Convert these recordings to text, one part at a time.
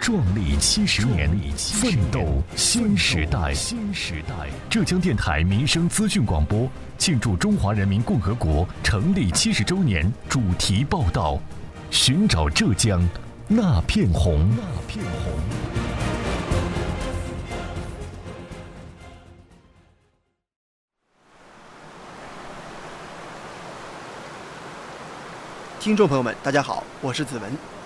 壮丽七十年，奋斗新时代。新时代，浙江电台民生资讯广播庆祝中华人民共和国成立七十周年主题报道：寻找浙江那片红。那片红。听众朋友们，大家好，我是子文。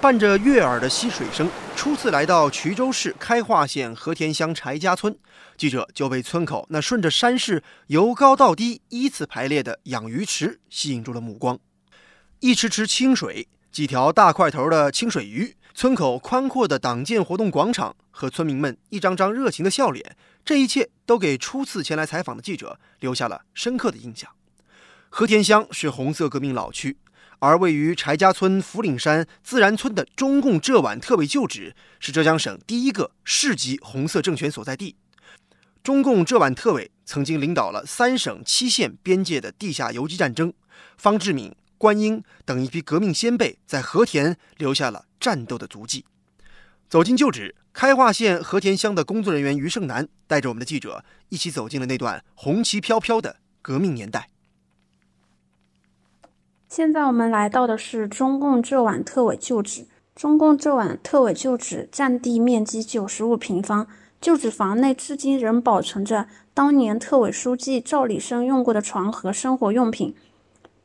伴着悦耳的溪水声，初次来到衢州市开化县和田乡柴家村，记者就被村口那顺着山势由高到低依次排列的养鱼池吸引住了目光。一池池清水，几条大块头的清水鱼，村口宽阔的党建活动广场和村民们一张张热情的笑脸，这一切都给初次前来采访的记者留下了深刻的印象。和田乡是红色革命老区。而位于柴家村福岭山自然村的中共浙皖特委旧址，是浙江省第一个市级红色政权所在地。中共浙皖特委曾经领导了三省七县边界的地下游击战争，方志敏、关英等一批革命先辈在和田留下了战斗的足迹。走进旧址，开化县和田乡的工作人员于胜南带着我们的记者一起走进了那段红旗飘飘的革命年代。现在我们来到的是中共浙皖特委旧址。中共浙皖特委旧址占地面积九十五平方，旧址房内至今仍保存着当年特委书记赵立生用过的床和生活用品。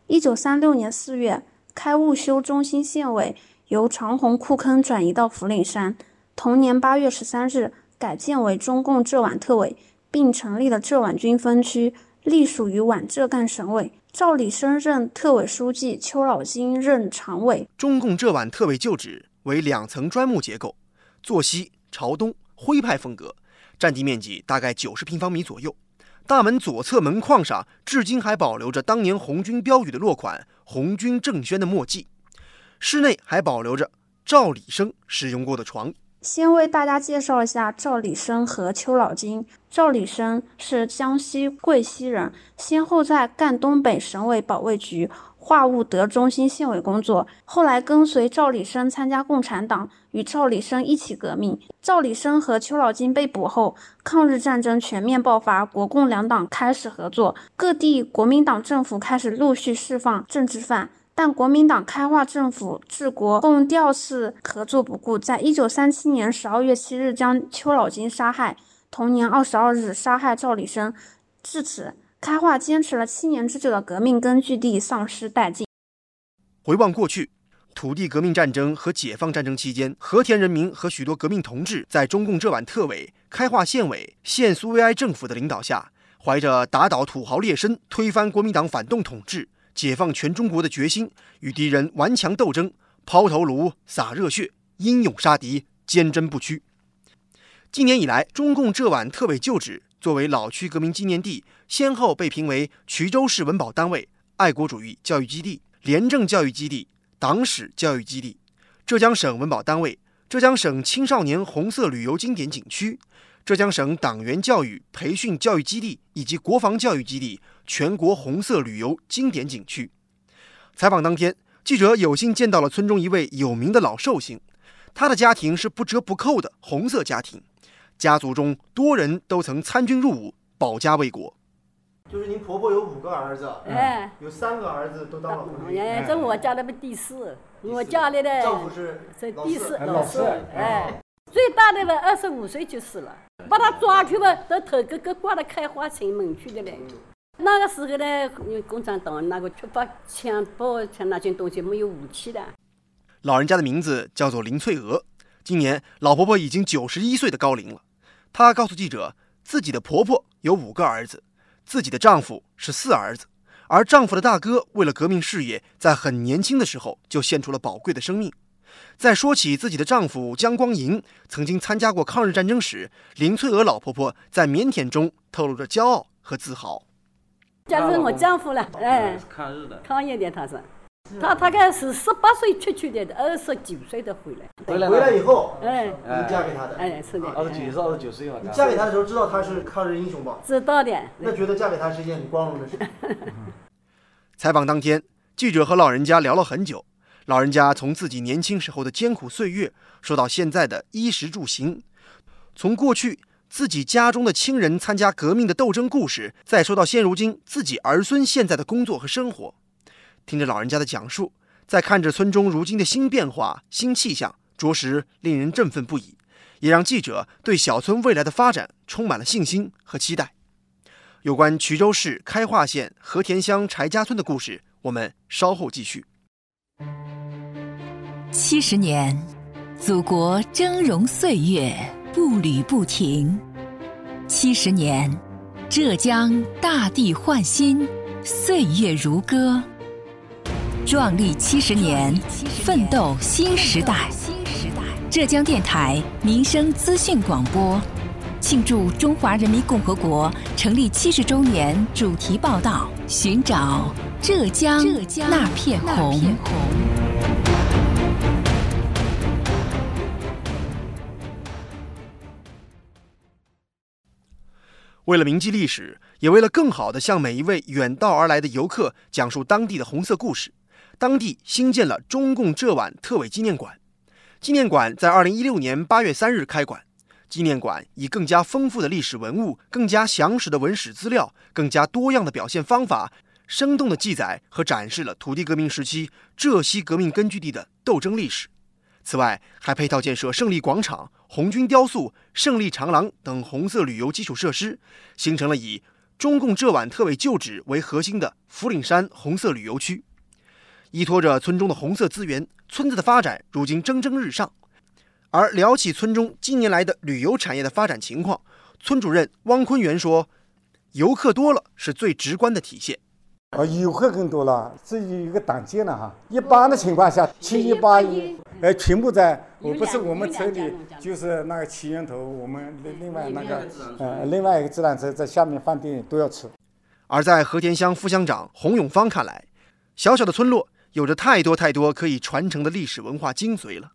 一九三六年四月，开务修中心县委由长虹库坑转移到福岭山。同年八月十三日，改建为中共浙皖特委，并成立了浙皖军分区，隶属于皖浙赣省委。赵立生任特委书记，邱老金任常委。中共浙皖特委旧址为两层砖木结构，坐西朝东，徽派风格，占地面积大概九十平方米左右。大门左侧门框上至今还保留着当年红军标语的落款“红军政宣”的墨迹。室内还保留着赵立生使用过的床。先为大家介绍一下赵立生和邱老金。赵立生是江西贵溪人，先后在赣东北省委保卫局、化物德中心县委工作，后来跟随赵立生参加共产党，与赵立生一起革命。赵立生和邱老金被捕后，抗日战争全面爆发，国共两党开始合作，各地国民党政府开始陆续释放政治犯。但国民党开化政府治国共调次合作不顾，在一九三七年十二月七日将邱老金杀害，同年二十二日杀害赵立生。至此，开化坚持了七年之久的革命根据地丧失殆尽。回望过去，土地革命战争和解放战争期间，和田人民和许多革命同志在中共浙皖特委、开化县委、县苏维埃政府的领导下，怀着打倒土豪劣绅、推翻国民党反动统治。解放全中国的决心，与敌人顽强斗争，抛头颅、洒热血，英勇杀敌，坚贞不屈。今年以来，中共浙皖特委旧址作为老区革命纪念地，先后被评为衢州市文保单位、爱国主义教育基地、廉政教育基地、党史教育基地；浙江省文保单位、浙江省青少年红色旅游经典景区。浙江省党员教育培训教育基地以及国防教育基地，全国红色旅游经典景区。采访当天，记者有幸见到了村中一位有名的老寿星，他的家庭是不折不扣的红色家庭，家族中多人都曾参军入伍，保家卫国。就是您婆婆有五个儿子，哎，有三个儿子都当了红军。哎，这我家的第四，我家里的丈夫是第四，老四，哎。最大的吧，二十五岁就死了，把他抓去吧，到头哥哥挂到开化城门去的嘞。那个时候呢，共产党那个缺乏枪炮，像那些东西没有武器的。老人家的名字叫做林翠娥，今年老婆婆已经九十一岁的高龄了。她告诉记者，自己的婆婆有五个儿子，自己的丈夫是四儿子，而丈夫的大哥为了革命事业，在很年轻的时候就献出了宝贵的生命。在说起自己的丈夫江光银曾经参加过抗日战争时，林翠娥老婆婆在腼腆中透露着骄傲和自豪。这是我丈夫了，哎，抗日的，抗日的他是，他大概是十八岁出去的，二十九岁的回来。回来回来以后，哎你嫁给他的。哎，是的，二十九是二十九岁嘛，你嫁给他的时候知道他是抗日英雄吧？知道的。那觉得嫁给他是一件很光荣的事。采访当天，记者和老人家聊了很久。老人家从自己年轻时候的艰苦岁月说到现在的衣食住行，从过去自己家中的亲人参加革命的斗争故事，再说到现如今自己儿孙现在的工作和生活。听着老人家的讲述，再看着村中如今的新变化、新气象，着实令人振奋不已，也让记者对小村未来的发展充满了信心和期待。有关衢州市开化县和田乡柴家村的故事，我们稍后继续。七十年，祖国峥嵘岁月步履不停；七十年，浙江大地焕新，岁月如歌。壮丽七十年，奋斗新时代。浙江电台民生资讯广播，庆祝中华人民共和国成立七十周年主题报道：寻找浙江那片红。为了铭记历史，也为了更好地向每一位远道而来的游客讲述当地的红色故事，当地新建了中共浙皖特委纪念馆。纪念馆在二零一六年八月三日开馆。纪念馆以更加丰富的历史文物、更加详实的文史资料、更加多样的表现方法，生动地记载和展示了土地革命时期浙西革命根据地的斗争历史。此外，还配套建设胜利广场、红军雕塑、胜利长廊等红色旅游基础设施，形成了以中共浙皖特委旧址为核心的福岭山红色旅游区。依托着村中的红色资源，村子的发展如今蒸蒸日上。而聊起村中近年来的旅游产业的发展情况，村主任汪坤元说：“游客多了是最直观的体现。啊，游客更多了，这有一个党建了哈。一般的情况下，七一八一，呃，全部在，我不是我们村里，就是那个七源头，我们另另外那个，呃，另外一个自然车在下面饭店都要吃。而在和田乡副乡长洪永芳看来，小小的村落有着太多太多可以传承的历史文化精髓了。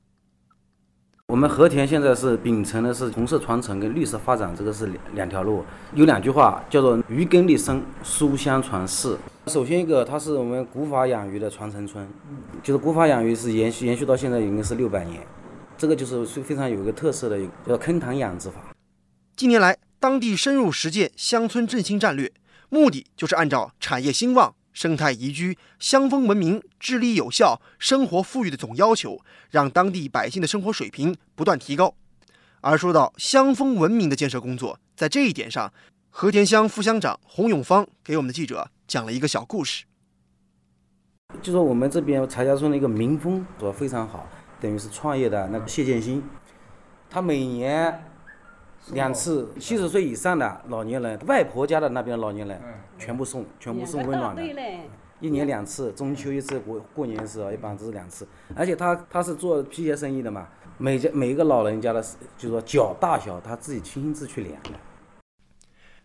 我们和田现在是秉承的是红色传承跟绿色发展，这个是两两条路。有两句话叫做“鱼耕立生，书香传世”。首先一个，它是我们古法养鱼的传承村，就是古法养鱼是延续延续到现在已经是六百年，这个就是非常有一个特色的一个，叫坑塘养殖法。近年来，当地深入实践乡村振兴战略，目的就是按照产业兴旺。生态宜居、乡风文明、治理有效、生活富裕的总要求，让当地百姓的生活水平不断提高。而说到乡风文明的建设工作，在这一点上，和田乡副乡长洪永芳给我们的记者讲了一个小故事。就说我们这边柴家村的一个民风说非常好，等于是创业的那个谢建新，他每年。两次七十岁以上的老年人，外婆家的那边老年人，全部送，全部送温暖的。一年两次，中秋一次，过过年时候一般都是两次。而且他他是做皮鞋生意的嘛，每家每一个老人家的，就是说脚大小，他自己亲自去量的。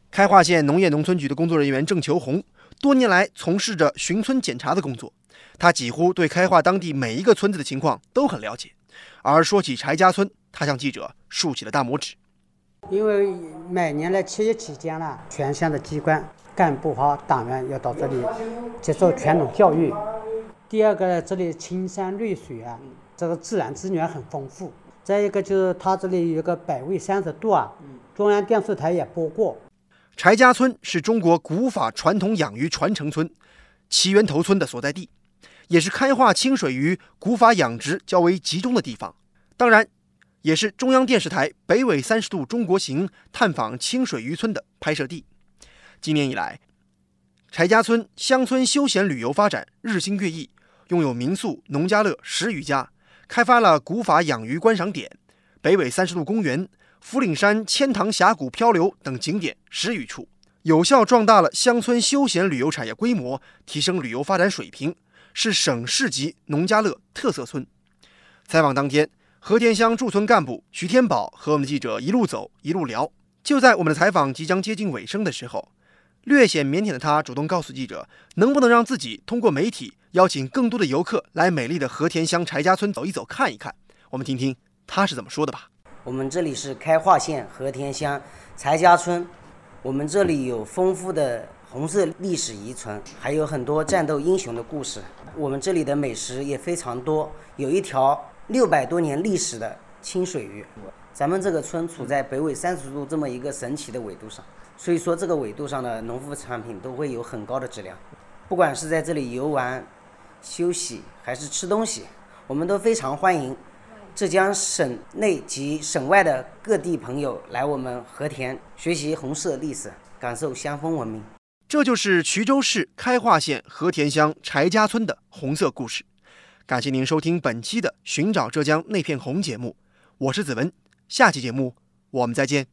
开化县农业农村局的工作人员郑求红，多年来从事着巡村检查的工作，他几乎对开化当地每一个村子的情况都很了解。而说起柴家村，他向记者竖起了大拇指。因为每年的七一期间呢，全县的机关干部和党员要到这里接受传统教育。第二个呢，这里青山绿水啊，这个自然资源很丰富。再一个就是它这里有一个百味三十度啊，中央电视台也播过。柴家村是中国古法传统养鱼传承村，齐源头村的所在地，也是开化清水鱼古法养殖较为集中的地方。当然。也是中央电视台《北纬三十度中国行》探访清水渔村的拍摄地。今年以来，柴家村乡村休闲旅游发展日新月异，拥有民宿、农家乐十余家，开发了古法养鱼观赏点、北纬三十度公园、福岭山千塘峡谷漂流等景点十余处，有效壮大了乡村休闲旅游产业规模，提升旅游发展水平，是省市级农家乐特色村。采访当天。和田乡驻村干部徐天宝和我们的记者一路走一路聊。就在我们的采访即将接近尾声的时候，略显腼腆的他主动告诉记者，能不能让自己通过媒体邀请更多的游客来美丽的和田乡柴家村走一走、看一看。我们听听他是怎么说的吧。我们这里是开化县和田乡柴家村，我们这里有丰富的红色历史遗存，还有很多战斗英雄的故事。我们这里的美食也非常多，有一条六百多年历史的清水鱼。咱们这个村处在北纬三十度这么一个神奇的纬度上。所以说，这个纬度上的农副产品都会有很高的质量。不管是在这里游玩、休息，还是吃东西，我们都非常欢迎浙江省内及省外的各地朋友来我们和田学习红色历史，感受乡风文明。这就是衢州市开化县和田乡柴家村的红色故事。感谢您收听本期的《寻找浙江那片红》节目，我是子文。下期节目我们再见。